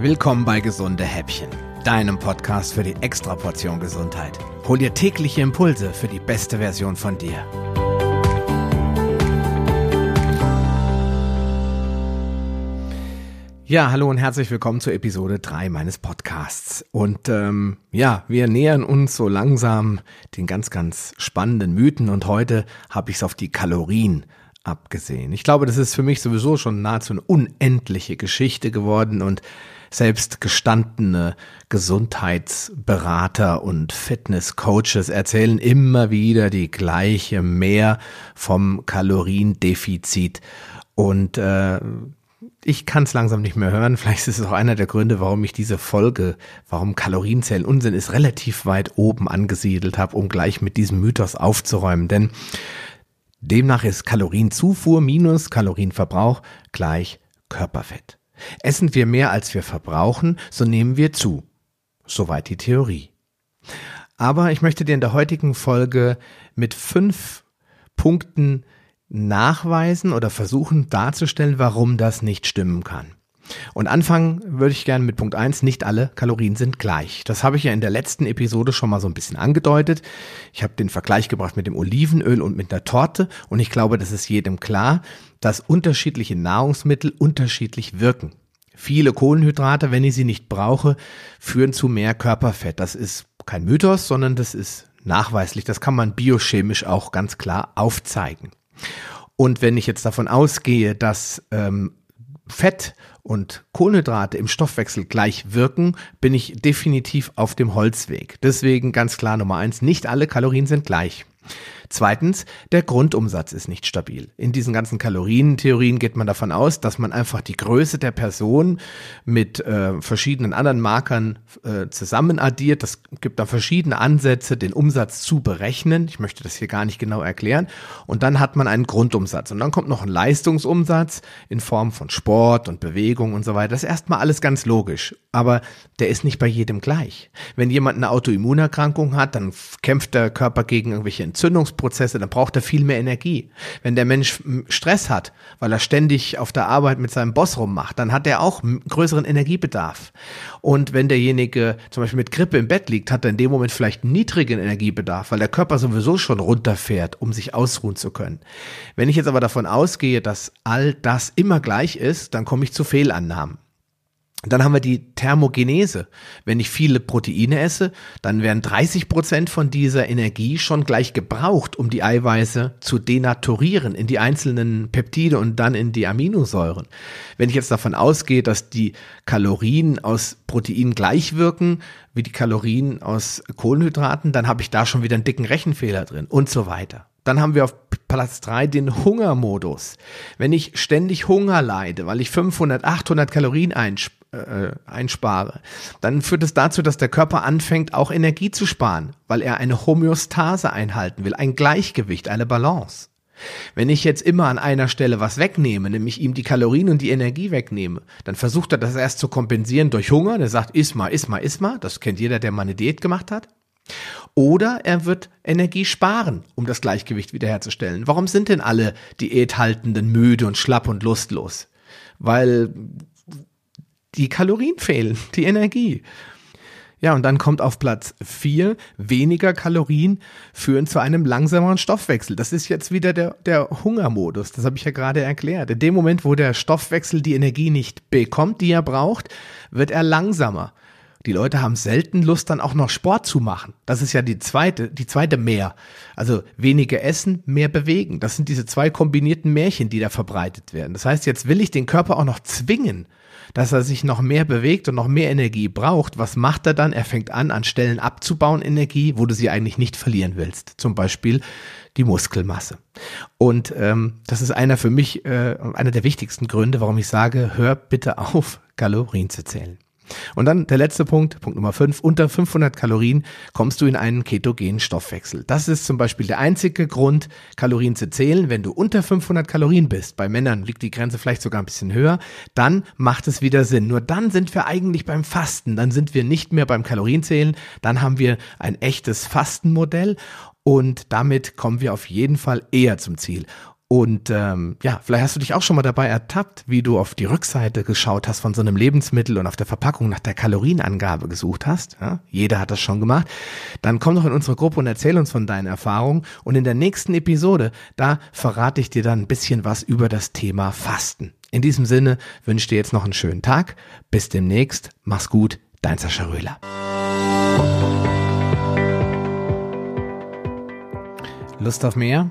Willkommen bei Gesunde Häppchen, deinem Podcast für die Extraportion Gesundheit. Hol dir tägliche Impulse für die beste Version von dir. Ja, hallo und herzlich willkommen zur Episode 3 meines Podcasts. Und ähm, ja, wir nähern uns so langsam den ganz, ganz spannenden Mythen und heute habe ich es auf die Kalorien abgesehen. Ich glaube, das ist für mich sowieso schon nahezu eine unendliche Geschichte geworden und selbst gestandene Gesundheitsberater und Fitnesscoaches erzählen immer wieder die gleiche mehr vom Kaloriendefizit. Und äh, ich kann es langsam nicht mehr hören. Vielleicht ist es auch einer der Gründe, warum ich diese Folge, warum Kalorienzellen Unsinn ist, relativ weit oben angesiedelt habe, um gleich mit diesem Mythos aufzuräumen. Denn demnach ist Kalorienzufuhr minus Kalorienverbrauch gleich Körperfett. Essen wir mehr als wir verbrauchen, so nehmen wir zu. Soweit die Theorie. Aber ich möchte dir in der heutigen Folge mit fünf Punkten nachweisen oder versuchen darzustellen, warum das nicht stimmen kann. Und anfangen würde ich gerne mit Punkt eins: nicht alle Kalorien sind gleich. Das habe ich ja in der letzten Episode schon mal so ein bisschen angedeutet. Ich habe den Vergleich gebracht mit dem Olivenöl und mit der Torte und ich glaube, das ist jedem klar, dass unterschiedliche Nahrungsmittel unterschiedlich wirken. Viele Kohlenhydrate, wenn ich sie nicht brauche, führen zu mehr Körperfett. Das ist kein Mythos, sondern das ist nachweislich. Das kann man biochemisch auch ganz klar aufzeigen. Und wenn ich jetzt davon ausgehe, dass ähm, Fett und Kohlenhydrate im Stoffwechsel gleich wirken, bin ich definitiv auf dem Holzweg. Deswegen ganz klar Nummer eins, nicht alle Kalorien sind gleich. Zweitens, der Grundumsatz ist nicht stabil. In diesen ganzen Kalorientheorien geht man davon aus, dass man einfach die Größe der Person mit äh, verschiedenen anderen Markern äh, zusammen addiert. Das gibt da verschiedene Ansätze, den Umsatz zu berechnen. Ich möchte das hier gar nicht genau erklären. Und dann hat man einen Grundumsatz. Und dann kommt noch ein Leistungsumsatz in Form von Sport und Bewegung und so weiter. Das ist erstmal alles ganz logisch. Aber der ist nicht bei jedem gleich. Wenn jemand eine Autoimmunerkrankung hat, dann kämpft der Körper gegen irgendwelche Entzündungsprozesse Prozesse, dann braucht er viel mehr Energie. Wenn der Mensch Stress hat, weil er ständig auf der Arbeit mit seinem Boss rummacht, dann hat er auch größeren Energiebedarf. Und wenn derjenige zum Beispiel mit Grippe im Bett liegt, hat er in dem Moment vielleicht niedrigen Energiebedarf, weil der Körper sowieso schon runterfährt, um sich ausruhen zu können. Wenn ich jetzt aber davon ausgehe, dass all das immer gleich ist, dann komme ich zu Fehlannahmen. Dann haben wir die Thermogenese. Wenn ich viele Proteine esse, dann werden 30 Prozent von dieser Energie schon gleich gebraucht, um die Eiweiße zu denaturieren in die einzelnen Peptide und dann in die Aminosäuren. Wenn ich jetzt davon ausgehe, dass die Kalorien aus Proteinen gleich wirken wie die Kalorien aus Kohlenhydraten, dann habe ich da schon wieder einen dicken Rechenfehler drin und so weiter. Dann haben wir auf Platz drei den Hungermodus. Wenn ich ständig Hunger leide, weil ich 500, 800 Kalorien einspare, äh, einspare, dann führt es dazu, dass der Körper anfängt, auch Energie zu sparen, weil er eine Homöostase einhalten will, ein Gleichgewicht, eine Balance. Wenn ich jetzt immer an einer Stelle was wegnehme, nämlich ihm die Kalorien und die Energie wegnehme, dann versucht er das erst zu kompensieren durch Hunger. Der sagt, iss mal, iss mal, iss mal. Das kennt jeder, der mal eine Diät gemacht hat. Oder er wird Energie sparen, um das Gleichgewicht wiederherzustellen. Warum sind denn alle Diäthaltenden müde und schlapp und lustlos? Weil die Kalorien fehlen, die Energie. Ja, und dann kommt auf Platz vier weniger Kalorien führen zu einem langsameren Stoffwechsel. Das ist jetzt wieder der, der Hungermodus. Das habe ich ja gerade erklärt. In dem Moment, wo der Stoffwechsel die Energie nicht bekommt, die er braucht, wird er langsamer. Die Leute haben selten Lust, dann auch noch Sport zu machen. Das ist ja die zweite, die zweite Mehr. Also weniger essen, mehr bewegen. Das sind diese zwei kombinierten Märchen, die da verbreitet werden. Das heißt, jetzt will ich den Körper auch noch zwingen, dass er sich noch mehr bewegt und noch mehr Energie braucht, was macht er dann? Er fängt an, an Stellen abzubauen Energie, wo du sie eigentlich nicht verlieren willst. Zum Beispiel die Muskelmasse. Und ähm, das ist einer für mich, äh, einer der wichtigsten Gründe, warum ich sage, hör bitte auf, Kalorien zu zählen. Und dann der letzte Punkt, Punkt Nummer 5, unter 500 Kalorien kommst du in einen ketogenen Stoffwechsel. Das ist zum Beispiel der einzige Grund, Kalorien zu zählen. Wenn du unter 500 Kalorien bist, bei Männern liegt die Grenze vielleicht sogar ein bisschen höher, dann macht es wieder Sinn. Nur dann sind wir eigentlich beim Fasten, dann sind wir nicht mehr beim Kalorienzählen, dann haben wir ein echtes Fastenmodell und damit kommen wir auf jeden Fall eher zum Ziel. Und ähm, ja, vielleicht hast du dich auch schon mal dabei ertappt, wie du auf die Rückseite geschaut hast von so einem Lebensmittel und auf der Verpackung nach der Kalorienangabe gesucht hast. Ja, jeder hat das schon gemacht. Dann komm doch in unsere Gruppe und erzähl uns von deinen Erfahrungen. Und in der nächsten Episode, da verrate ich dir dann ein bisschen was über das Thema Fasten. In diesem Sinne wünsche ich dir jetzt noch einen schönen Tag. Bis demnächst. Mach's gut. Dein Sascha Röhler. Lust auf mehr?